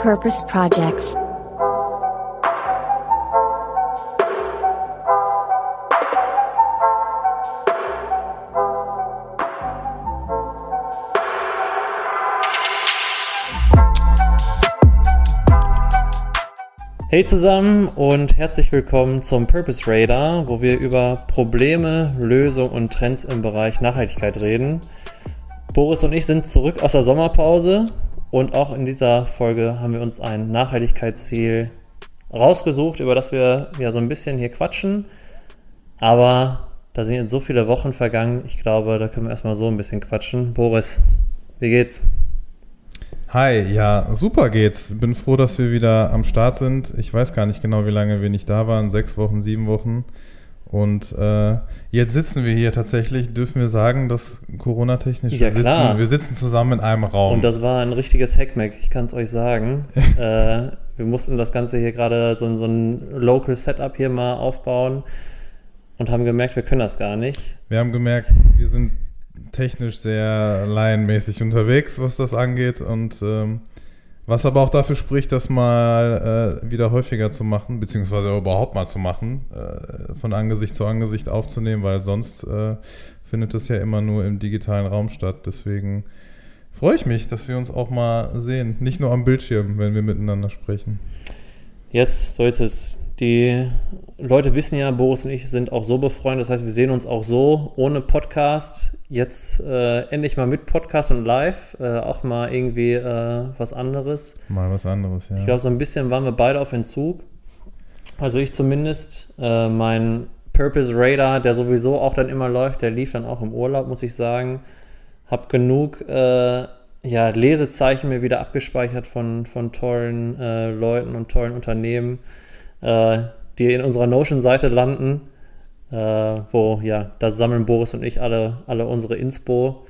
Purpose Projects. Hey zusammen und herzlich willkommen zum Purpose Radar, wo wir über Probleme, Lösungen und Trends im Bereich Nachhaltigkeit reden. Boris und ich sind zurück aus der Sommerpause und auch in dieser Folge haben wir uns ein Nachhaltigkeitsziel rausgesucht, über das wir ja so ein bisschen hier quatschen. Aber da sind jetzt so viele Wochen vergangen. Ich glaube, da können wir erstmal so ein bisschen quatschen. Boris, wie geht's? Hi, ja, super geht's. Bin froh, dass wir wieder am Start sind. Ich weiß gar nicht genau, wie lange wir nicht da waren. Sechs Wochen, sieben Wochen. Und äh, jetzt sitzen wir hier tatsächlich, dürfen wir sagen, dass Corona-technisch Ja, wir sitzen, klar. wir sitzen zusammen in einem Raum. Und das war ein richtiges Hackmack, ich kann es euch sagen. äh, wir mussten das Ganze hier gerade so, so ein Local Setup hier mal aufbauen und haben gemerkt, wir können das gar nicht. wir haben gemerkt, wir sind technisch sehr laienmäßig unterwegs, was das angeht. Und ähm, was aber auch dafür spricht, das mal äh, wieder häufiger zu machen, beziehungsweise überhaupt mal zu machen, äh, von Angesicht zu Angesicht aufzunehmen, weil sonst äh, findet es ja immer nur im digitalen Raum statt. Deswegen freue ich mich, dass wir uns auch mal sehen. Nicht nur am Bildschirm, wenn wir miteinander sprechen. Jetzt, so ist es. Die Leute wissen ja, Boris und ich sind auch so befreundet, das heißt, wir sehen uns auch so ohne Podcast. Jetzt äh, endlich mal mit Podcast und live, äh, auch mal irgendwie äh, was anderes. Mal was anderes, ja. Ich glaube, so ein bisschen waren wir beide auf Entzug. Also ich zumindest. Äh, mein Purpose Radar, der sowieso auch dann immer läuft, der lief dann auch im Urlaub, muss ich sagen. Hab genug äh, ja, Lesezeichen mir wieder abgespeichert von, von tollen äh, Leuten und tollen Unternehmen, äh, die in unserer Notion-Seite landen. Äh, wo, ja, da sammeln Boris und ich alle, alle unsere Inspo.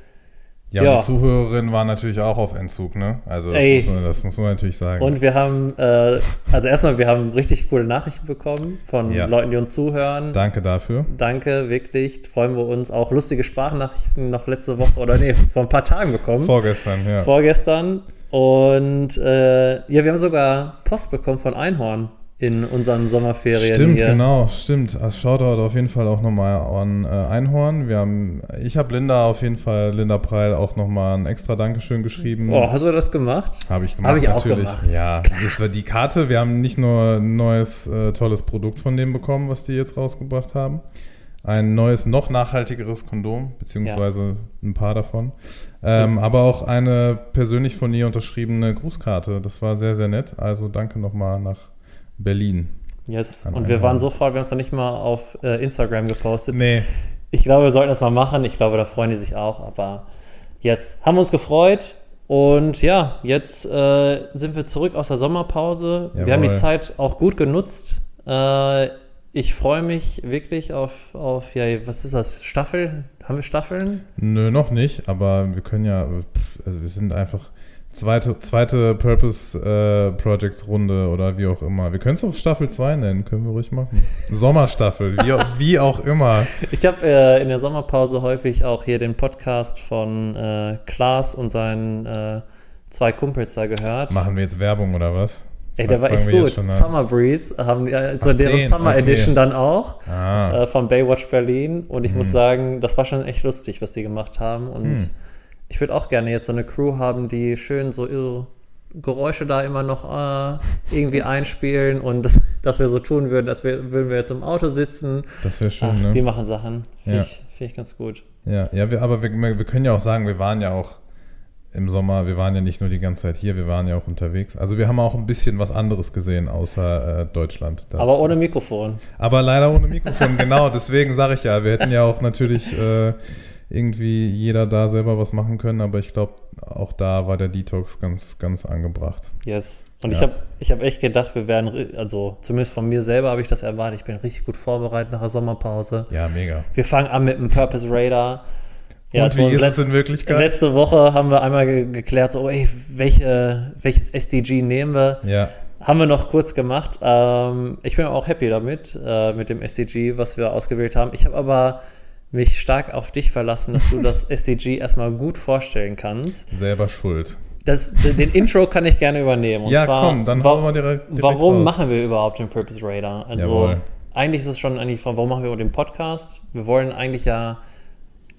Ja, ja. die Zuhörerinnen waren natürlich auch auf Entzug, ne? Also das, muss man, das muss man natürlich sagen. Und wir haben, äh, also erstmal, wir haben richtig coole Nachrichten bekommen von Ja. Leuten, die uns zuhören. Danke dafür. Danke, wirklich. Freuen wir uns. Auch lustige Sprachnachrichten noch letzte Woche oder nee, vor ein paar Tagen bekommen. Vorgestern, ja. Vorgestern. Und äh, ja, wir haben sogar Post bekommen von Einhorn in unseren Sommerferien Stimmt, hier. genau, stimmt. Also Shoutout auf jeden Fall auch nochmal an äh, Einhorn. Wir haben, ich habe Linda auf jeden Fall, Linda Preil, auch nochmal ein extra Dankeschön geschrieben. Oh, hast du das gemacht? Habe ich gemacht, Hab ich auch natürlich. gemacht. Ja, das war die Karte. Wir haben nicht nur ein neues, äh, tolles Produkt von denen bekommen, was die jetzt rausgebracht haben. Ein neues, noch nachhaltigeres Kondom, beziehungsweise ein paar davon. Ähm, Aber auch eine persönlich von ihr unterschriebene Grußkarte. Das war sehr, sehr nett. Also danke nochmal nach Berlin. Yes. An Und wir waren so faul, wir haben es noch nicht mal auf äh, Instagram gepostet. Nee, Ich glaube, wir sollten das mal machen. Ich glaube, da freuen die sich auch. Aber yes, haben uns gefreut. Und ja, jetzt äh, sind wir zurück aus der Sommerpause. Wir haben die Jawohl. Zeit auch gut genutzt. Äh, ich freue mich wirklich auf, auf, ja, was ist das? Staffel? Haben wir Staffeln? Nö, noch nicht, aber wir können ja, also wir sind einfach zweite, zweite Purpose äh, Projects Runde oder wie auch immer. Wir können es auch Staffel 2 nennen, können wir ruhig machen. Sommerstaffel, wie, wie auch immer. Ich habe äh, in der Sommerpause häufig auch hier den Podcast von äh, Klaas und seinen äh, zwei Kumpels da gehört. Machen wir jetzt Werbung oder was? Ey, der war echt gut. Summer Breeze haben die, also Ach, deren den, Summer okay. Edition dann auch Ah, äh, von Baywatch Berlin. Und ich Mhm. muss sagen, das war schon echt lustig, was die gemacht haben. Und Hm. Ich würde auch gerne jetzt so eine Crew haben, die schön so ihre Geräusche da immer noch äh, irgendwie einspielen und das, dass wir so tun würden, als wir, würden wir jetzt im Auto sitzen. das wäre schön, Ach, Die ne? machen Sachen. Finde Ja. ich, find ich ganz gut. Ja, ja wir, aber wir, wir können ja auch sagen, wir waren ja auch im Sommer, wir waren ja nicht nur die ganze Zeit hier, wir waren ja auch unterwegs. Also wir haben auch ein bisschen was anderes gesehen, außer äh, Deutschland. Das- Aber ohne Mikrofon. Aber leider ohne Mikrofon, genau. Deswegen sage ich ja, wir hätten ja auch natürlich äh, irgendwie jeder da selber was machen können, aber ich glaube, auch da war der Detox ganz, ganz angebracht. Yes. Und Ja. ich habe ich hab echt gedacht, wir ri- also zumindest von mir selber habe ich das erwartet. Ich bin richtig gut vorbereitet nach der Sommerpause. Ja, mega. Wir fangen an mit dem Purpose Radar. Und als wie ist es in Wirklichkeit? Letzte Woche haben wir einmal ge geklärt, so, ey, welche, welches SDG nehmen wir? Ja, Haben wir noch kurz gemacht. Ähm, ich bin auch happy damit, äh, mit dem SDG, was wir ausgewählt haben. Ich habe aber mich stark auf dich verlassen, dass du das SDG erstmal gut vorstellen kannst. selber schuld. Das, den Intro kann ich gerne übernehmen. Und ja, zwar, komm, dann wa wir direkt, direkt Warum raus. machen wir überhaupt den Purpose Radar? Also Jawohl. eigentlich ist es schon eigentlich, warum machen wir den Podcast? Wir wollen eigentlich ja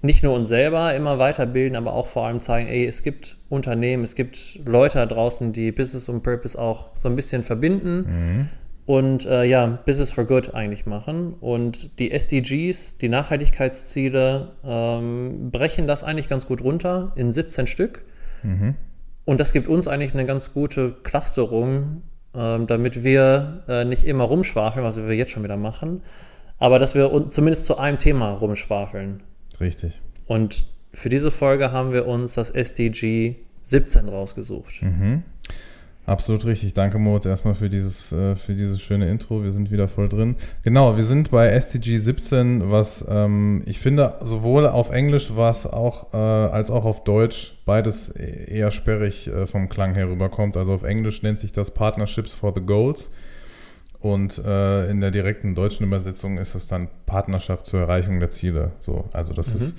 nicht nur uns selber immer weiterbilden, aber auch vor allem zeigen, ey, es gibt Unternehmen, es gibt Leute da draußen, die Business und Purpose auch so ein bisschen verbinden mhm. Und äh, ja, Business for Good eigentlich machen. Und die SDGs, die Nachhaltigkeitsziele, ähm, brechen das eigentlich ganz gut runter in 17 Stück. Mhm. Und das gibt uns eigentlich eine ganz gute Clusterung, ähm, damit wir äh, nicht immer rumschwafeln, was wir jetzt schon wieder machen, aber dass wir zumindest zu einem Thema rumschwafeln. Richtig. Und für diese Folge haben wir uns das SDG 17 rausgesucht. Mhm. Absolut richtig. Danke, Mot, erstmal für dieses, äh, für dieses schöne Intro. Wir sind wieder voll drin. Genau, wir sind bei SDG 17, was ähm, ich finde, sowohl auf Englisch was auch, äh, als auch auf Deutsch beides e-, eher sperrig äh, vom Klang her rüberkommt. Also auf Englisch nennt sich das Partnerships for the Goals. Und äh, in der direkten deutschen Übersetzung ist es dann Partnerschaft zur Erreichung der Ziele. So, also das mhm. ist,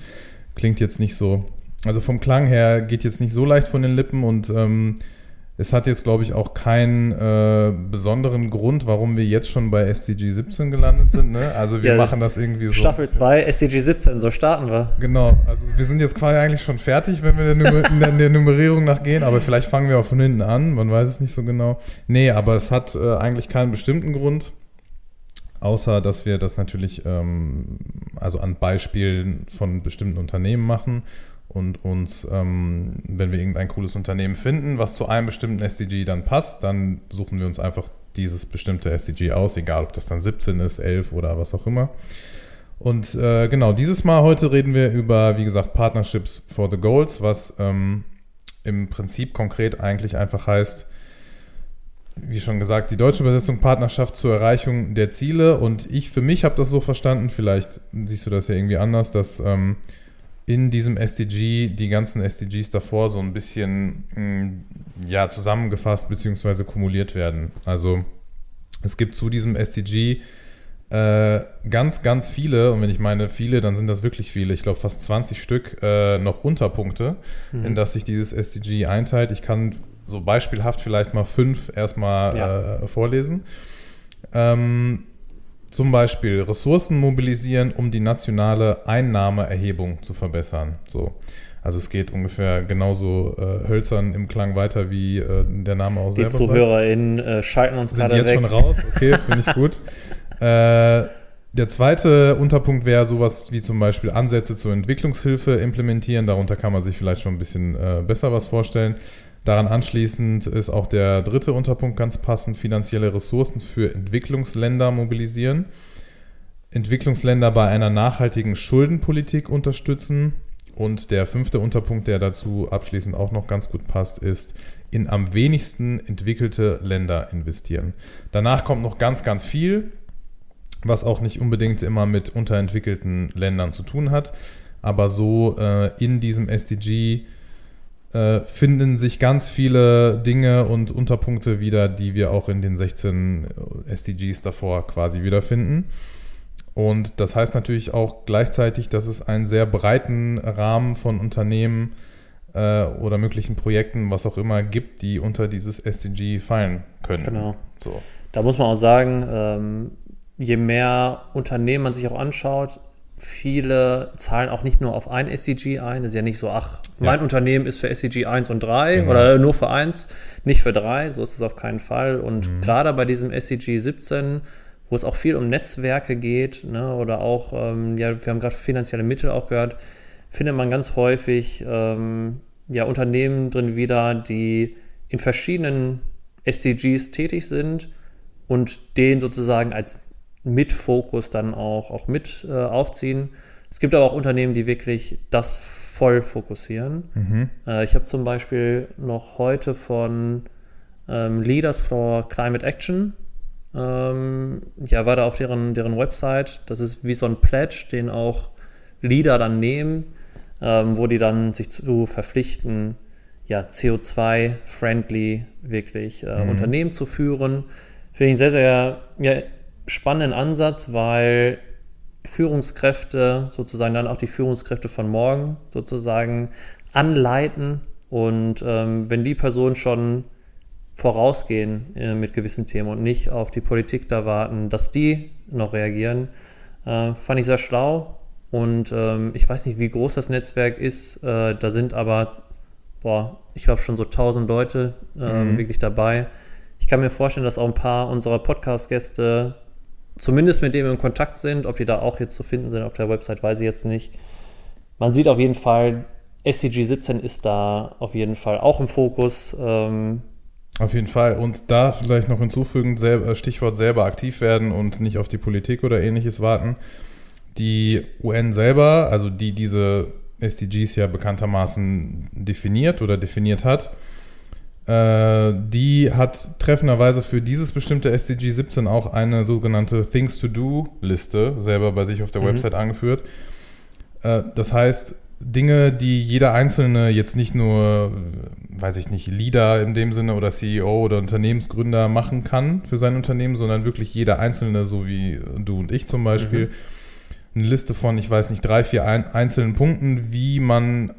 klingt jetzt nicht so, also vom Klang her geht jetzt nicht so leicht von den Lippen und ähm, es hat jetzt, glaube ich, auch keinen äh, besonderen Grund, warum wir jetzt schon bei SDG 17 gelandet sind. Ne? Also wir ja, machen das irgendwie so. Staffel 2, SDG 17, so starten wir. Genau, also wir sind jetzt quasi eigentlich schon fertig, wenn wir der, Nummer in der Nummerierung nachgehen, aber vielleicht fangen wir auch von hinten an, man weiß es nicht so genau. Nee, aber es hat äh, eigentlich keinen bestimmten Grund, außer dass wir das natürlich ähm, also an Beispielen von bestimmten Unternehmen machen und uns, ähm, wenn wir irgendein cooles Unternehmen finden, was zu einem bestimmten SDG dann passt, dann suchen wir uns einfach dieses bestimmte SDG aus, egal ob das dann 17 ist, 11 oder was auch immer. Und äh, genau, dieses Mal heute reden wir über, wie gesagt, Partnerships for the Goals, was ähm, im Prinzip konkret eigentlich einfach heißt, wie schon gesagt, die deutsche Übersetzung Partnerschaft zur Erreichung der Ziele. Und ich für mich habe das so verstanden, vielleicht siehst du das ja irgendwie anders, dass ähm, in diesem SDG die ganzen SDGs davor so ein bisschen mm, ja, zusammengefasst bzw. kumuliert werden. Also es gibt zu diesem SDG äh, ganz, ganz viele, und wenn ich meine viele, dann sind das wirklich viele, ich glaube fast 20 Stück, äh, noch Unterpunkte, mhm. in das sich dieses SDG einteilt. Ich kann so beispielhaft vielleicht mal fünf erstmal ja. äh, vorlesen. Ähm, zum Beispiel Ressourcen mobilisieren, um die nationale Einnahmeerhebung zu verbessern. So. Also es geht ungefähr genauso äh, hölzern im Klang weiter, wie äh, der Name auch die selber Die ZuhörerInnen äh, schalten uns gerade weg. jetzt schon raus? Okay, finde ich gut. Äh, der zweite Unterpunkt wäre sowas wie zum Beispiel Ansätze zur Entwicklungshilfe implementieren. Darunter kann man sich vielleicht schon ein bisschen äh, besser was vorstellen. Daran anschließend ist auch der dritte Unterpunkt ganz passend, finanzielle Ressourcen für Entwicklungsländer mobilisieren, Entwicklungsländer bei einer nachhaltigen Schuldenpolitik unterstützen. Und der fünfte Unterpunkt, der dazu abschließend auch noch ganz gut passt, ist in am wenigsten entwickelte Länder investieren. Danach kommt noch ganz, ganz viel, was auch nicht unbedingt immer mit unterentwickelten Ländern zu tun hat, aber so äh, in diesem SDG äh, finden sich ganz viele Dinge und Unterpunkte wieder, die wir auch in den 16 SDGs davor quasi wiederfinden. Und das heißt natürlich auch gleichzeitig, dass es einen sehr breiten Rahmen von Unternehmen äh, oder möglichen Projekten, was auch immer, gibt, die unter dieses SDG fallen können. Genau. So. Da muss man auch sagen, ähm, je mehr Unternehmen man sich auch anschaut, viele zahlen auch nicht nur auf ein SDG ein. Es ist ja nicht so, ach, mein ja. Unternehmen ist für SDG 1 und 3 genau. oder nur für 1, nicht für 3. So ist es auf keinen Fall. Und mhm. gerade bei diesem SDG 17, wo es auch viel um Netzwerke geht, ne, oder auch, ähm, ja, wir haben gerade finanzielle Mittel auch gehört, findet man ganz häufig ähm, ja, Unternehmen drin wieder, die in verschiedenen SDGs tätig sind und den sozusagen als mit Fokus dann auch, auch mit äh, aufziehen. Es gibt aber auch Unternehmen, die wirklich das voll fokussieren. Mhm. Äh, ich habe zum Beispiel noch heute von ähm, Leaders for Climate Action, ähm, ja, war da auf deren, deren Website. Das ist wie so ein Pledge, den auch Leader dann nehmen, ähm, wo die dann sich zu verpflichten, ja, CO2-friendly wirklich äh, mhm. Unternehmen zu führen. Finde ich sehr, sehr ja, spannenden Ansatz, weil Führungskräfte sozusagen dann auch die Führungskräfte von morgen sozusagen anleiten Und ähm, wenn die Personen schon vorausgehen äh, mit gewissen Themen und nicht auf die Politik da warten, dass die noch reagieren, äh, fand ich sehr schlau. Und ähm, ich weiß nicht, wie groß das Netzwerk ist. Äh, da sind aber, boah, ich glaube schon so 1000 Leute ähm, Mhm. wirklich dabei. Ich kann mir vorstellen, dass auch ein paar unserer Podcast-Gäste zumindest mit dem in Kontakt sind. Ob die da auch jetzt zu finden sind auf der Website, weiß ich jetzt nicht. Man sieht auf jeden Fall, SCG 17 ist da auf jeden Fall auch im Fokus. Ähm, Auf jeden Fall. Und da vielleicht noch hinzufügen, selber, Stichwort selber aktiv werden und nicht auf die Politik oder ähnliches warten. Die UN selber, also die diese SDGs ja bekanntermaßen definiert oder definiert hat, äh, die hat treffenderweise für dieses bestimmte SDG 17 auch eine sogenannte Things to Do Liste selber bei sich auf der Mhm. Website angeführt. Äh, das heißt, Dinge, die jeder Einzelne jetzt nicht nur, äh, weiß ich nicht, Leader in dem Sinne oder CEO oder Unternehmensgründer machen kann für sein Unternehmen, sondern wirklich jeder Einzelne, so wie du und ich zum Beispiel, eine Liste von, ich weiß nicht, drei, vier ein einzelnen Punkten, wie man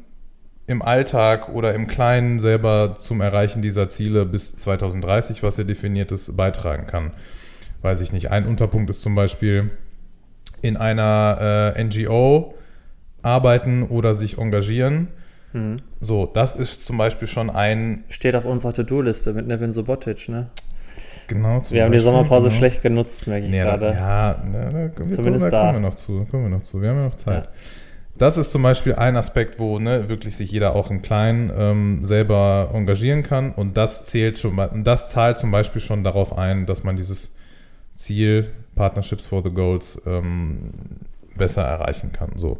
im Alltag oder im Kleinen selber zum Erreichen dieser Ziele bis 2030, was er definiert ist, beitragen kann. Weiß ich nicht. Ein Unterpunkt ist zum Beispiel in einer äh, NGO arbeiten oder sich engagieren. hm. So, das ist zum Beispiel schon ein Steht auf unserer To-Do-Liste mit Nevin Subotic, ne? genau. Wir haben die Beispiel, Sommerpause genau. schlecht genutzt, merke ich Nee, gerade. Ja, ne, da, Zumindest da, da. kommen wir noch zu. Kommen wir noch zu. Wir haben ja noch Zeit. Ja. Das ist zum Beispiel ein Aspekt, wo ne, wirklich sich jeder auch im Kleinen ähm, selber engagieren kann. Und das zählt schon mal, das zahlt zum Beispiel schon darauf ein, dass man dieses Ziel Partnerships for the Goals ähm, besser erreichen kann. So.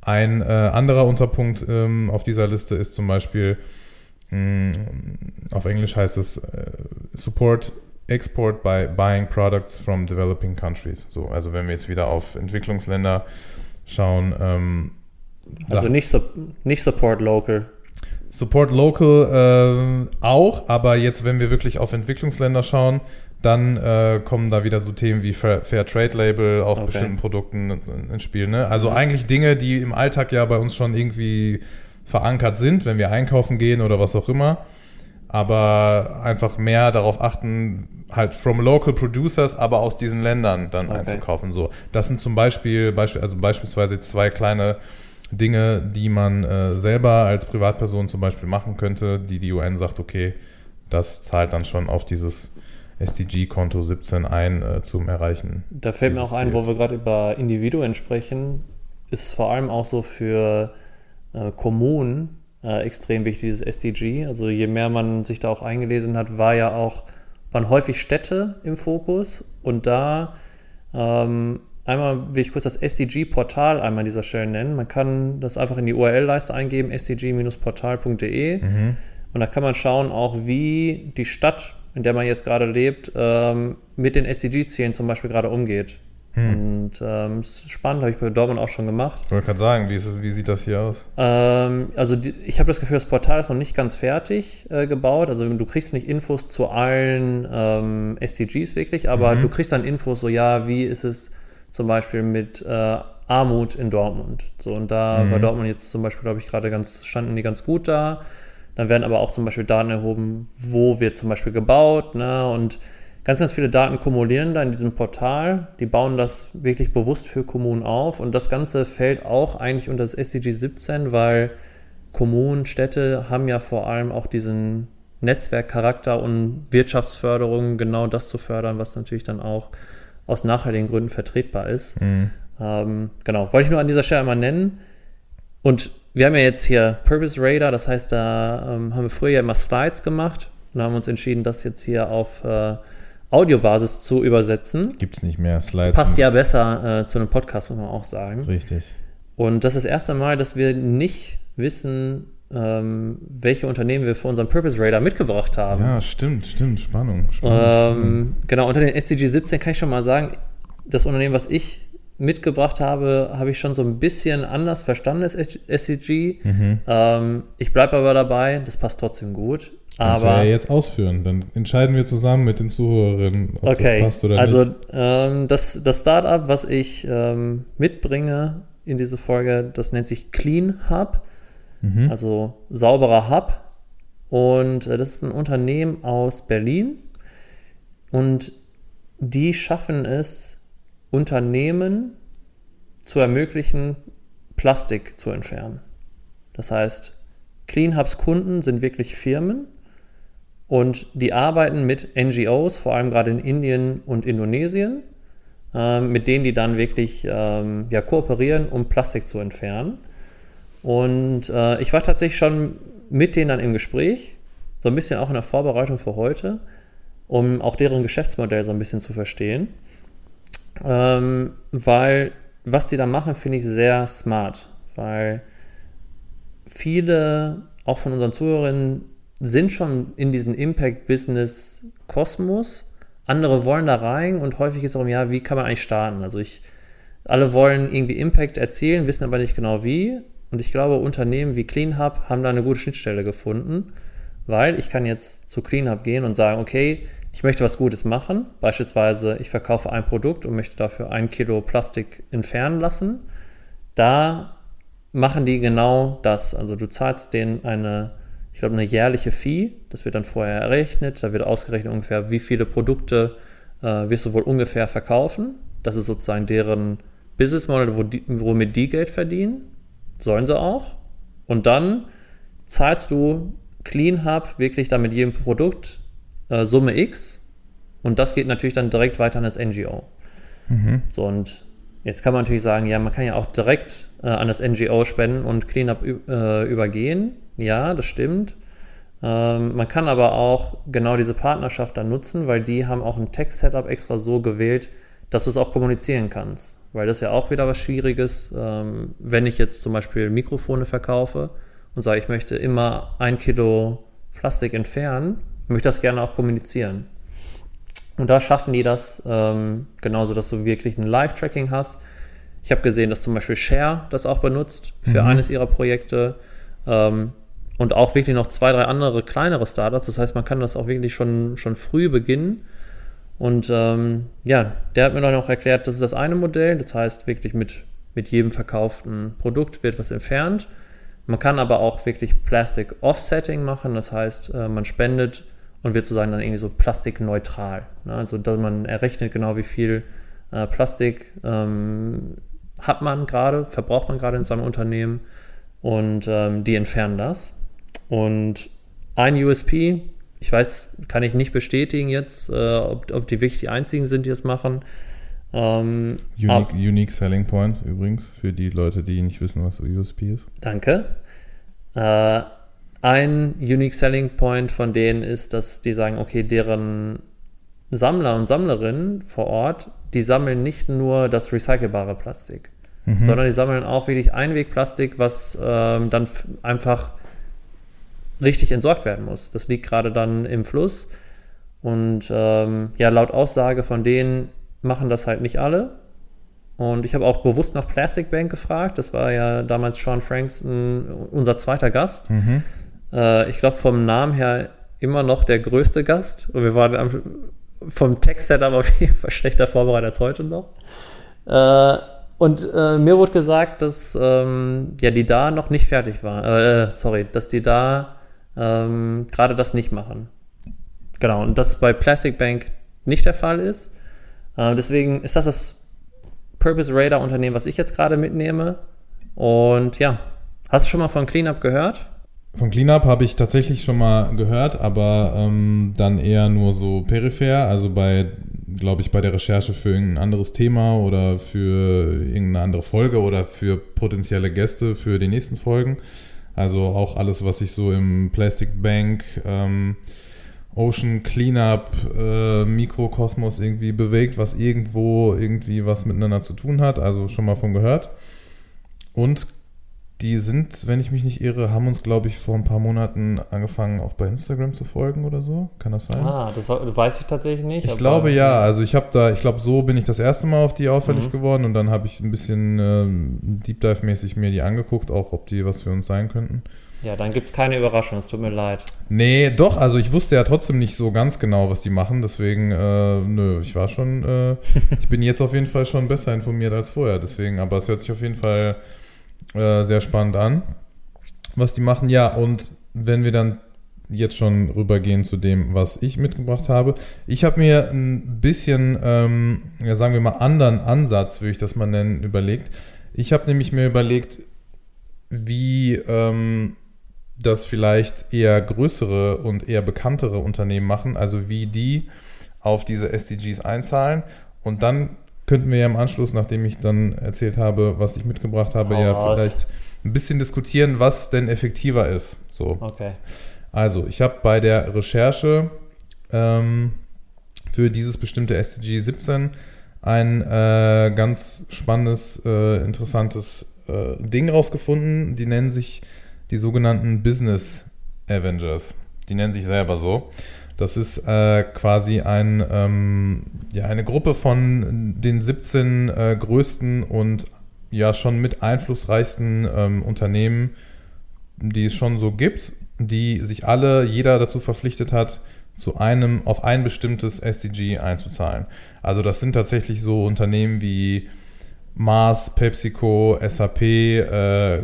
Ein äh, anderer Unterpunkt ähm, auf dieser Liste ist zum Beispiel, mh, auf Englisch heißt es äh, Support Export by buying products from developing countries. So, also wenn wir jetzt wieder auf Entwicklungsländer schauen, ähm, Also nicht, nicht Support Local. Support Local äh, auch, aber jetzt, wenn wir wirklich auf Entwicklungsländer schauen, dann äh, kommen da wieder so Themen wie Fair, Fair Trade Label auf Okay. bestimmten Produkten in- ins Spiel. Ne? Also Mhm. eigentlich Dinge, die im Alltag ja bei uns schon irgendwie verankert sind, wenn wir einkaufen gehen oder was auch immer. Aber einfach mehr darauf achten, halt from local producers, aber aus diesen Ländern dann Okay. einzukaufen. So, das sind zum Beispiel, Beispiel also beispielsweise zwei kleine Dinge, die man äh, selber als Privatperson zum Beispiel machen könnte, die die UN sagt, okay, das zahlt dann schon auf dieses SDG-Konto 17 ein äh, zum Erreichen. Da fällt mir auch ein, wo Ziels. wir gerade über Individuen sprechen, ist vor allem auch so für äh, Kommunen äh, extrem wichtig, dieses SDG. Also je mehr man sich da auch eingelesen hat, war ja auch, waren häufig Städte im Fokus und da ähm, einmal will ich kurz das SDG-Portal einmal an dieser Stelle nennen. Man kann das einfach in die URL-Leiste eingeben, sdg-portal.de. Mhm. Und da kann man schauen, auch wie die Stadt, in der man jetzt gerade lebt, ähm, mit den SDG-Zielen zum Beispiel gerade umgeht. Hm. Und ähm, ist spannend, habe ich bei Dortmund auch schon gemacht. Ich wollte gerade sagen, wie, ist es, wie sieht das hier aus? Ähm, also die, ich habe das Gefühl, das Portal ist noch nicht ganz fertig äh, gebaut. Also du kriegst nicht Infos zu allen ähm, SDGs wirklich, aber Mhm. du kriegst dann Infos, so ja, wie ist es zum Beispiel mit äh, Armut in Dortmund. So und da Mhm. war Dortmund jetzt zum Beispiel, glaube ich, gerade ganz, standen die ganz gut da. Dann werden aber auch zum Beispiel Daten erhoben, wo wird zum Beispiel gebaut, ne? Und ganz, ganz viele Daten kumulieren da in diesem Portal. Die bauen das wirklich bewusst für Kommunen auf. Und das Ganze fällt auch eigentlich unter das SDG 17, weil Kommunen, Städte haben ja vor allem auch diesen Netzwerkcharakter und Wirtschaftsförderung, genau das zu fördern, was natürlich dann auch aus nachhaltigen Gründen vertretbar ist. Mhm. Ähm, genau, wollte ich nur an dieser Stelle einmal nennen. Und wir haben ja jetzt hier Purpose Radar, das heißt, da ähm, haben wir früher ja immer Slides gemacht und haben uns entschieden, das jetzt hier auf äh, Audiobasis zu übersetzen. Gibt es nicht mehr Slides. Passt ja besser äh, zu einem Podcast, muss man auch sagen. Richtig. Und das ist das erste Mal, dass wir nicht wissen, ähm, welche Unternehmen wir für unseren Purpose Radar mitgebracht haben. Ja, stimmt, stimmt. Spannung. Spannung, Ähm, genau, unter den SDG 17 kann ich schon mal sagen, das Unternehmen, was ich mitgebracht habe, habe ich schon so ein bisschen anders verstanden, das SDG. Mhm. Ähm, ich bleibe aber dabei, das passt trotzdem gut. Kannst du aber ja jetzt ausführen. Dann entscheiden wir zusammen mit den Zuhörerinnen, ob okay, das passt oder also nicht. ähm, das, das Startup, was ich ähm, mitbringe in diese Folge, das nennt sich Clean Hub, Mhm. also sauberer Hub. Und äh, das ist ein Unternehmen aus Berlin. Und die schaffen es, Unternehmen zu ermöglichen, Plastik zu entfernen. Das heißt, Clean Hubs Kunden sind wirklich Firmen und die arbeiten mit NGOs, vor allem gerade in Indien und Indonesien, äh, mit denen die dann wirklich ähm, ja, kooperieren, um Plastik zu entfernen. Und äh, ich war tatsächlich schon mit denen dann im Gespräch, so ein bisschen auch in der Vorbereitung für heute, um auch deren Geschäftsmodell so ein bisschen zu verstehen. Ähm, weil was die da machen, finde ich sehr smart, weil viele, auch von unseren Zuhörerinnen, sind schon in diesem Impact-Business-Kosmos. Andere wollen da rein und häufig ist es darum, ja, wie kann man eigentlich starten? Also ich, alle wollen irgendwie Impact erzielen, wissen aber nicht genau wie. Und ich glaube, Unternehmen wie CleanHub haben da eine gute Schnittstelle gefunden, weil ich kann jetzt zu CleanHub gehen und sagen, okay, ich möchte was Gutes machen. Beispielsweise, ich verkaufe ein Produkt und möchte dafür ein Kilo Plastik entfernen lassen. Da machen die genau das. Also du zahlst denen eine ich glaube, eine jährliche Fee. Das wird dann vorher errechnet. Da wird ausgerechnet ungefähr, wie viele Produkte äh, wirst du wohl ungefähr verkaufen. Das ist sozusagen deren Business Model, wo die, womit die Geld verdienen. Sollen sie auch. Und dann zahlst du Clean Hub wirklich dann mit jedem Produkt äh, Summe X. Und das geht natürlich dann direkt weiter an das NGO. Mhm. So, und jetzt kann man natürlich sagen, ja, man kann ja auch direkt äh, an das NGO spenden und Cleanup äh, übergehen. Ja, das stimmt. Ähm, man kann aber auch genau diese Partnerschaft dann nutzen, weil die haben auch ein Text-Setup extra so gewählt, dass du es auch kommunizieren kannst. Weil das ist ja auch wieder was Schwieriges, ähm, wenn ich jetzt zum Beispiel Mikrofone verkaufe und sage, ich möchte immer ein Kilo Plastik entfernen, möchte das gerne auch kommunizieren. Und da schaffen die das ähm, genauso, dass du wirklich ein Live-Tracking hast. Ich habe gesehen, dass zum Beispiel Share das auch benutzt für mhm. eines ihrer Projekte. Ähm, und auch wirklich noch zwei, drei andere kleinere Startups. Das heißt, man kann das auch wirklich schon, schon früh beginnen. Und ähm, ja, der hat mir dann auch erklärt, das ist das eine Modell. Das heißt, wirklich mit, mit jedem verkauften Produkt wird was entfernt. Man kann aber auch wirklich Plastic Offsetting machen. Das heißt, äh, man spendet und wird sozusagen dann irgendwie so plastikneutral. Ne? Also, dass man errechnet genau, wie viel äh, Plastik ähm, hat man gerade, verbraucht man gerade in seinem Unternehmen und ähm, die entfernen das. Und ein USP, ich weiß, kann ich nicht bestätigen jetzt, äh, ob, ob die wirklich die einzigen sind, die es machen. Ähm, unique, ab, unique Selling Point übrigens, für die Leute, die nicht wissen, was USP ist. Danke. Äh, ein Unique Selling Point von denen ist, dass die sagen, okay, deren Sammler und Sammlerinnen vor Ort, die sammeln nicht nur das recycelbare Plastik, mhm. sondern die sammeln auch wirklich Einwegplastik, was ähm, dann einfach richtig entsorgt werden muss. Das liegt gerade dann im Fluss. Und ähm, ja, laut Aussage von denen machen das halt nicht alle. Und ich habe auch bewusst nach Plastic Bank gefragt. Das war ja damals Sean Frankston, unser zweiter Gast. Mhm. Äh, ich glaube, vom Namen her immer noch der größte Gast. Und wir waren am, vom Text-Setup auf jeden Fall schlechter vorbereitet als heute noch. Äh, und äh, mir wurde gesagt, dass ähm, ja, die da noch nicht fertig war. Äh, sorry, dass die da ähm, gerade das nicht machen. Genau, und das bei Plastic Bank nicht der Fall ist. Äh, deswegen ist das das Purpose Radar Unternehmen, was ich jetzt gerade mitnehme. Und ja, hast du schon mal von Cleanup gehört? Von Cleanup habe ich tatsächlich schon mal gehört, aber ähm, dann eher nur so peripher, also bei, glaube ich, bei der Recherche für irgendein anderes Thema oder für irgendeine andere Folge oder für potenzielle Gäste für die nächsten Folgen. Also auch alles, was sich so im Plastic Bank, ähm, Ocean Cleanup, äh, Mikrokosmos irgendwie bewegt, was irgendwo irgendwie was miteinander zu tun hat. Also schon mal von gehört. Und die sind, wenn ich mich nicht irre, haben uns, glaube ich, vor ein paar Monaten angefangen, auch bei Instagram zu folgen oder so. Kann das sein? Ah, das weiß ich tatsächlich nicht. Ich glaube ja. Also ich habe da, ich glaube, so bin ich das erste Mal auf die auffällig mhm. geworden und dann habe ich ein bisschen äh, Deep Dive-mäßig mir die angeguckt, auch ob die was für uns sein könnten. Ja, dann gibt es keine Überraschung, es tut mir leid. Nee, doch, also ich wusste ja trotzdem nicht so ganz genau, was die machen, deswegen, äh, nö, ich war schon, äh, ich bin jetzt auf jeden Fall schon besser informiert als vorher, deswegen, aber es hört sich auf jeden Fall äh, sehr spannend an, was die machen. Ja, und wenn wir dann jetzt schon rübergehen zu dem, was ich mitgebracht habe. Ich habe mir ein bisschen, ähm, ja, sagen wir mal, anderen Ansatz, würde ich das mal nennen, überlegt. Ich habe nämlich mir überlegt, wie ähm, das vielleicht eher größere und eher bekanntere Unternehmen machen, also wie die auf diese SDGs einzahlen. Und dann könnten wir ja im Anschluss, nachdem ich dann erzählt habe, was ich mitgebracht habe, Hau ja raus. vielleicht ein bisschen diskutieren, was denn effektiver ist. So. Okay. Also, ich habe bei der Recherche ähm, für dieses bestimmte SDG 17 ein äh, ganz spannendes, äh, interessantes äh, Ding rausgefunden. Die nennen sich die sogenannten Business Avengers. Die nennen sich selber so. Das ist äh, quasi ein, ähm, ja, eine Gruppe von den 17 äh, größten und ja schon mit einflussreichsten ähm, Unternehmen, die es schon so gibt, die sich alle, jeder dazu verpflichtet hat, zu einem, auf ein bestimmtes SDG einzuzahlen. Also das sind tatsächlich so Unternehmen wie Mars, PepsiCo, SAP, äh,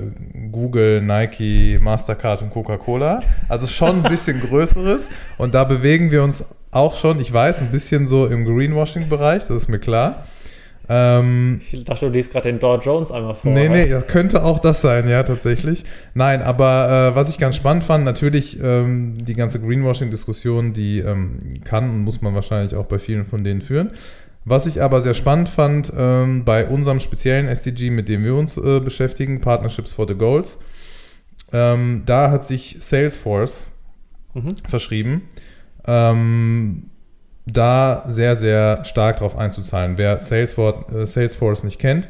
Google, Nike, Mastercard und Coca-Cola. Also schon ein bisschen größeres. Und da bewegen wir uns auch schon, ich weiß, ein bisschen so im Greenwashing-Bereich, das ist mir klar. Ähm, Ich dachte, du liest gerade den Dow Jones einmal vor. Nee, nee, könnte auch das sein, ja, tatsächlich. Nein, aber äh, was ich ganz spannend fand, natürlich ähm, die ganze Greenwashing-Diskussion, die ähm, kann und muss man wahrscheinlich auch bei vielen von denen führen. Was ich aber sehr spannend fand, ähm, bei unserem speziellen SDG, mit dem wir uns äh, beschäftigen, Partnerships for the Goals, ähm, da hat sich Salesforce Mhm. verschrieben, ähm, da sehr, sehr stark drauf einzuzahlen. Wer Salesforce, äh, Salesforce nicht kennt,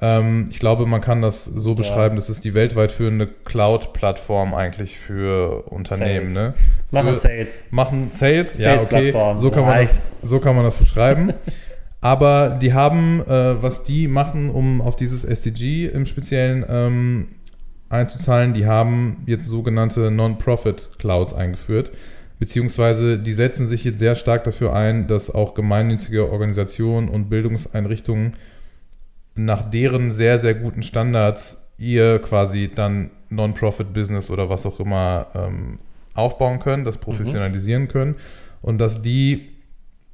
ähm, ich glaube, man kann das so beschreiben, das ist die weltweit führende Cloud-Plattform eigentlich für Unternehmen. Sales. Ne? Machen Für- Sales. Machen Sales, ja, okay, so kann, man das, so kann man das beschreiben. Aber die haben, äh, was die machen, um auf dieses SDG im Speziellen ähm, einzuzahlen, die haben jetzt sogenannte Non-Profit-Clouds eingeführt. Beziehungsweise die setzen sich jetzt sehr stark dafür ein, dass auch gemeinnützige Organisationen und Bildungseinrichtungen nach deren sehr, sehr guten Standards ihr quasi dann Non-Profit-Business oder was auch immer ähm, aufbauen können, das professionalisieren können und dass die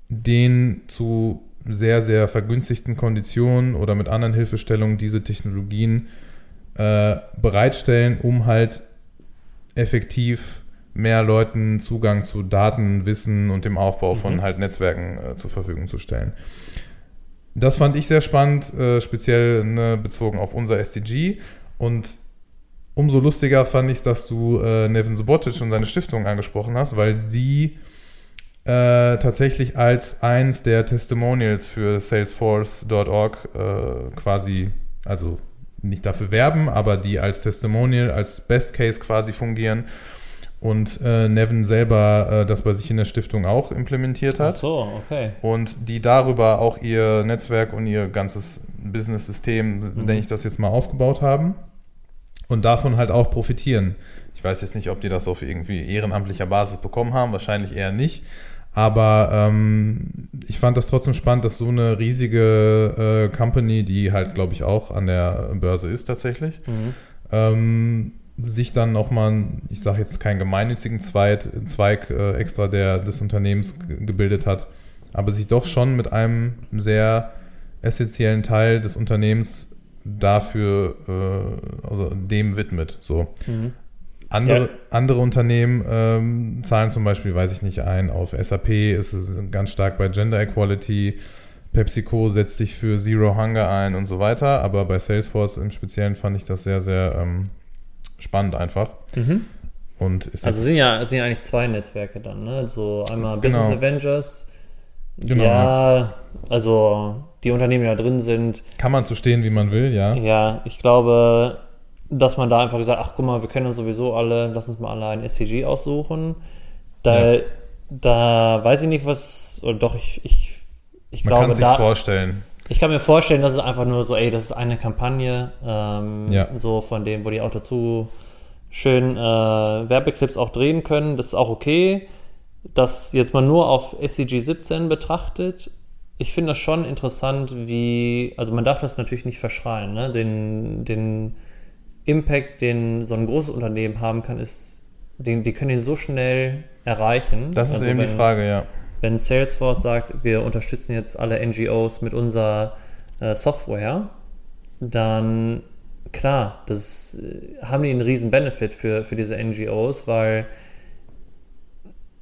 den zu sehr, sehr vergünstigten Konditionen oder mit anderen Hilfestellungen diese Technologien äh, bereitstellen, um halt effektiv mehr Leuten Zugang zu Daten, Wissen und dem Aufbau von Mhm. halt Netzwerken äh, zur Verfügung zu stellen. Das fand ich sehr spannend, äh, speziell ne, bezogen auf unser SDG. Und umso lustiger fand ich, dass du äh, Nevin Subotic und seine Stiftung angesprochen hast, weil die äh, tatsächlich als eins der Testimonials für Salesforce.org äh, quasi, also nicht dafür werben, aber die als Testimonial, als Best Case quasi fungieren. Und äh, Nevin selber äh, das bei sich in der Stiftung auch implementiert Ach hat so, okay. und die darüber auch ihr Netzwerk und ihr ganzes Business-System, Mhm. nenne ich das jetzt mal, aufgebaut haben und davon halt auch profitieren. Ich weiß jetzt nicht, ob die das auf irgendwie ehrenamtlicher Basis bekommen haben, wahrscheinlich eher nicht. Aber ähm, ich fand das trotzdem spannend, dass so eine riesige äh, Company, die halt, glaube ich, auch an der Börse ist tatsächlich, Mhm. ähm, sich dann nochmal, ich sage jetzt keinen gemeinnützigen Zweig, Zweig äh, extra der, des Unternehmens ge- gebildet hat, aber sich doch schon mit einem sehr essentiellen Teil des Unternehmens dafür, äh, also dem widmet. So. Mhm. Andere, Ja. andere Unternehmen ähm, zahlen zum Beispiel, weiß ich nicht, ein. Auf SAP ist es ganz stark bei Gender Equality. PepsiCo setzt sich für Zero Hunger ein und so weiter. Aber bei Salesforce im Speziellen fand ich das sehr, sehr ähm, spannend einfach. Mhm. Und ist Also sind ja, sind ja eigentlich zwei Netzwerke dann, ne? So einmal Business Genau. Avengers. Genau, ja, also die Unternehmen, die da drin sind, kann man so stehen, wie man will, ja. Ja, ich glaube, dass man da einfach gesagt, ach guck mal, wir kennen uns sowieso alle, lass uns mal alle ein SCG aussuchen. Da, Ja. da weiß ich nicht, was, oder doch, ich, ich, ich Man kann glaube, sich da, vorstellen. Ich kann mir vorstellen, dass es einfach nur so, ey, das ist eine Kampagne, ähm, Ja. so von dem, wo die auch dazu schön äh, Werbeclips auch drehen können. Das ist auch okay. Das jetzt mal nur auf SCG 17 betrachtet, ich finde das schon interessant, wie, also man darf das natürlich nicht verschreien, ne? Den, den Impact, den so ein großes Unternehmen haben kann, ist die, die können ihn so schnell erreichen. Das ist Also eben die wenn- Frage, ja. Wenn Salesforce sagt, wir unterstützen jetzt alle NGOs mit unserer äh, Software, dann klar, das äh, haben die einen riesen Benefit für, für diese NGOs, weil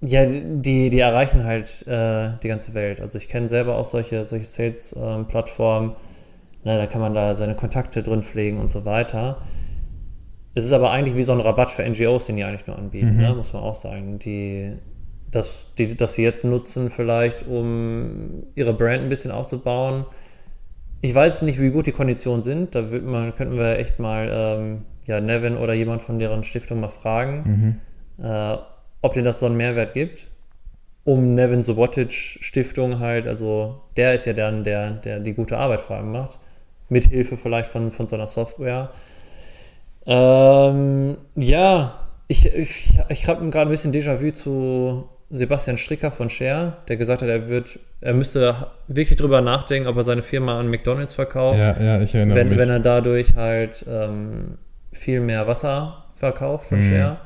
ja, die, die erreichen halt äh, die ganze Welt. Also ich kenne selber auch solche, solche Sales-Plattformen, na, da kann man da seine Kontakte drin pflegen und so weiter. Es ist aber eigentlich wie so ein Rabatt für NGOs, den die eigentlich nur anbieten, Mhm. ne? muss man auch sagen. Die, dass, die, dass sie jetzt nutzen, vielleicht um ihre Brand ein bisschen aufzubauen. Ich weiß nicht, wie gut die Konditionen sind. Da wird man, könnten wir echt mal ähm, ja, Nevin oder jemand von deren Stiftung mal fragen, Mhm. äh, ob denen das so einen Mehrwert gibt. Um Nevin Subotic Stiftung halt, also der ist ja dann der, der die gute Arbeit vor allem macht. Mit Hilfe vielleicht von, von so einer Software. Ähm, ja, ich, ich, ich habe gerade ein bisschen Déjà-vu zu Sebastian Stricker von Share, der gesagt hat, er wird, er müsste wirklich drüber nachdenken, ob er seine Firma an McDonalds verkauft, Ja, ja, ich erinnere wenn, mich. wenn er dadurch halt ähm, viel mehr Wasser verkauft von Mhm. Share.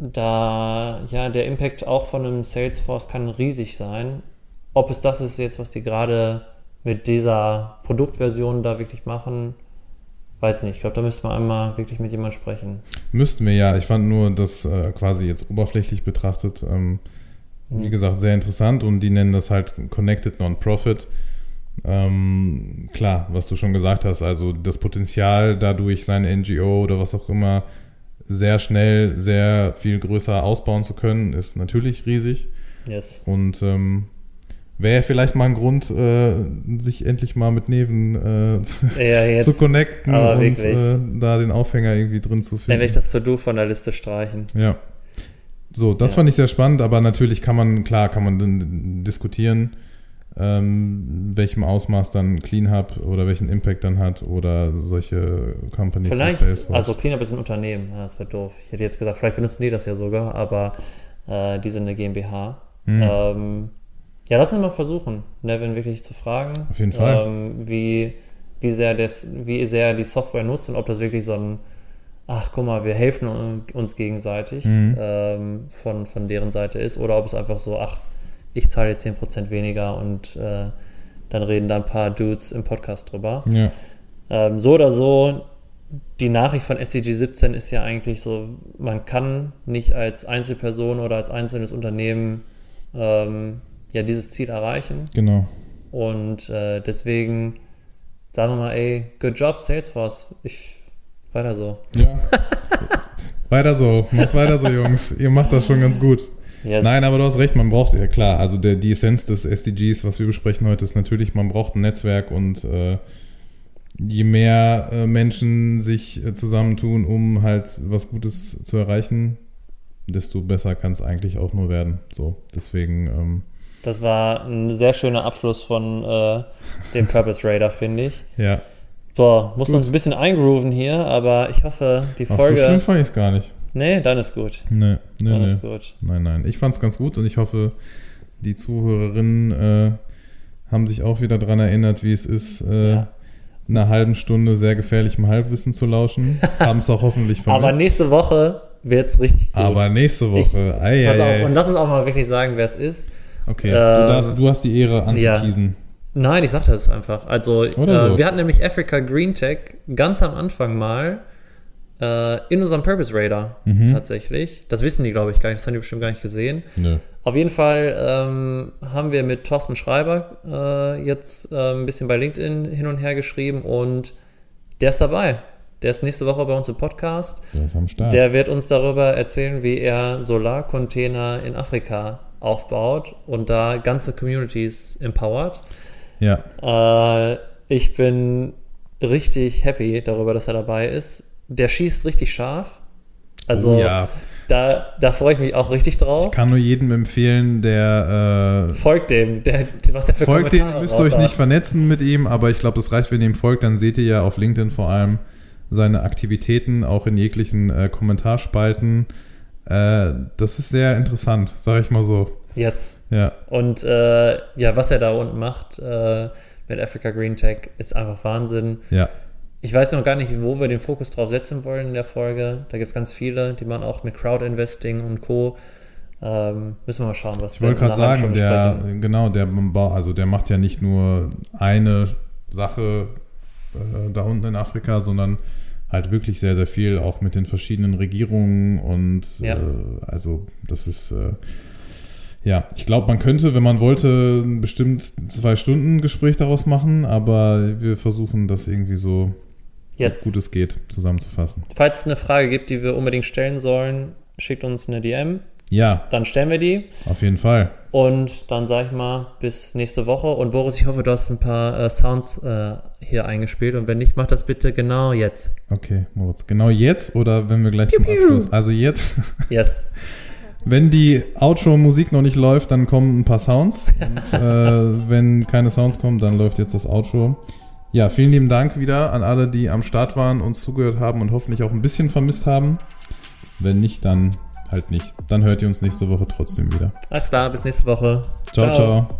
Da, ja, der Impact auch von einem Salesforce kann riesig sein. Ob es das ist jetzt, was die gerade mit dieser Produktversion da wirklich machen, weiß nicht. Ich glaube, da müsste man einmal wirklich mit jemandem sprechen. Müssten wir ja. Ich fand nur das äh, quasi jetzt oberflächlich betrachtet, ähm, wie Mhm. gesagt, sehr interessant und die nennen das halt Connected Non-Profit. Ähm, klar, was du schon gesagt hast, also das Potenzial dadurch seine NGO oder was auch immer sehr schnell, sehr viel größer ausbauen zu können, ist natürlich riesig. Yes. Und ähm, wäre vielleicht mal ein Grund, äh, sich endlich mal mit Neven äh, zu, Ja, jetzt zu connecten und äh, da den Aufhänger irgendwie drin zu finden. endlich das To-Do von der Liste streichen. Ja. So, das Ja. fand ich sehr spannend, aber natürlich kann man, klar, kann man dann diskutieren, ähm, welchem Ausmaß dann Clean Hub oder welchen Impact dann hat oder solche Companies Vielleicht, also Cleanup ist ein Unternehmen, ja, das wäre doof. Ich hätte jetzt gesagt, vielleicht benutzen die das ja sogar, aber äh, die sind eine GmbH. Hm. Ähm, ja, lass uns mal versuchen, Nevin wirklich zu fragen. Auf jeden Fall. Ähm, wie, wie, sehr das, wie sehr die Software nutzt und ob das wirklich so ein, ach guck mal, wir helfen uns gegenseitig Mhm. ähm, von, von deren Seite ist oder ob es einfach so, ach, ich zahle jetzt 10% weniger und äh, dann reden da ein paar Dudes im Podcast drüber. ja, Ähm, so oder so, die Nachricht von SDG 17 ist ja eigentlich so, man kann nicht als Einzelperson oder als einzelnes Unternehmen ähm, ja dieses Ziel erreichen. genau. Und äh, deswegen sagen wir mal, ey, good job, Salesforce. Ich weiter so. Ja. weiter so, macht weiter so, Jungs. Ihr macht das schon ganz gut. Yes. Nein, aber du hast recht, man braucht, ja klar, also der, die Essenz des SDGs, was wir besprechen heute, ist natürlich, man braucht ein Netzwerk und äh, je mehr äh, Menschen sich äh, zusammentun, um halt was Gutes zu erreichen, desto besser kann es eigentlich auch nur werden. So, deswegen, ähm, Das war ein sehr schöner Abschluss von äh, dem Purpose Raider, finde ich. ja. Boah, mussten Gut. uns ein bisschen eingrooven hier, aber ich hoffe, die Ach, so Folge. schlimm fand ich es gar nicht. nee, dann ist gut. Nee, nee, Dann nee. ist gut. Nein, nein. Ich fand es ganz gut und ich hoffe, die Zuhörerinnen äh, haben sich auch wieder daran erinnert, wie es ist, äh, Ja. einer halben Stunde sehr gefährlichem Halbwissen zu lauschen. haben es auch hoffentlich vermisst. Aber nächste Woche wird es richtig gut. Aber nächste Woche. ei, Pass ei, auf, und ei. lass uns auch mal wirklich sagen, wer es ist. Okay, ähm, du, darfst, du hast die Ehre anzuteasen. Nein, ich sag das einfach. Also, äh, so. wir hatten nämlich Africa Green Tech ganz am Anfang mal äh, in unserem Purpose Radar Mhm. tatsächlich. Das wissen die, glaube ich, gar nicht. Das haben die bestimmt gar nicht gesehen. Nö. Auf jeden Fall ähm, haben wir mit Thorsten Schreiber äh, jetzt äh, ein bisschen bei LinkedIn hin und her geschrieben und der ist dabei. Der ist nächste Woche bei uns im Podcast. Der ist am Start. Der wird uns darüber erzählen, wie er Solarcontainer in Afrika aufbaut und da ganze Communities empowert. ja, Äh, ich bin richtig happy darüber, dass er dabei ist. Der schießt richtig scharf. Also oh, ja. da, da freue ich mich auch richtig drauf. Ich kann nur jedem empfehlen, der äh, Folgt dem, der, was der für folgt dem, Kommentare müsst ihr euch raushaut. nicht vernetzen mit ihm, aber ich glaube, das reicht, wenn ihr ihm folgt, dann seht ihr ja auf LinkedIn vor allem seine Aktivitäten, auch in jeglichen äh, Kommentarspalten. Äh, das ist sehr interessant, sage ich mal so. Yes. Ja, Und äh, ja, was er da unten macht äh, mit Africa Green Tech ist einfach Wahnsinn. ja. Ich weiß noch gar nicht, wo wir den Fokus drauf setzen wollen in der Folge. Da gibt es ganz viele, die man auch mit Crowd-Investing und Co. Ähm, müssen wir mal schauen, was ich wir wollte gerade sagen, der, genau, der also der macht ja nicht nur eine Sache äh, da unten in Afrika, sondern halt wirklich sehr, sehr viel, auch mit den verschiedenen Regierungen und ja. äh, also das ist äh, ja, ich glaube, man könnte, wenn man wollte, bestimmt zwei Stunden Gespräch daraus machen, aber wir versuchen das irgendwie so, yes. so gut es geht zusammenzufassen. Falls es eine Frage gibt, die wir unbedingt stellen sollen, schickt uns eine DM. Ja. Dann stellen wir die. Auf jeden Fall. Und dann sage ich mal, bis nächste Woche. Und Boris, ich hoffe, du hast ein paar äh, Sounds äh, hier eingespielt. Und wenn nicht, mach das bitte genau jetzt. Okay, Moritz. Genau jetzt oder wenn wir gleich piu, zum. Abschluss? Also jetzt. Yes. wenn die Outro-Musik noch nicht läuft, dann kommen ein paar Sounds. Und äh, wenn keine Sounds kommen, dann läuft jetzt das Outro. Ja, vielen lieben Dank wieder an alle, die am Start waren, uns zugehört haben und hoffentlich auch ein bisschen vermisst haben. Wenn nicht, dann halt nicht. Dann hört ihr uns nächste Woche trotzdem wieder. Alles klar, bis nächste Woche. ciao. ciao. ciao.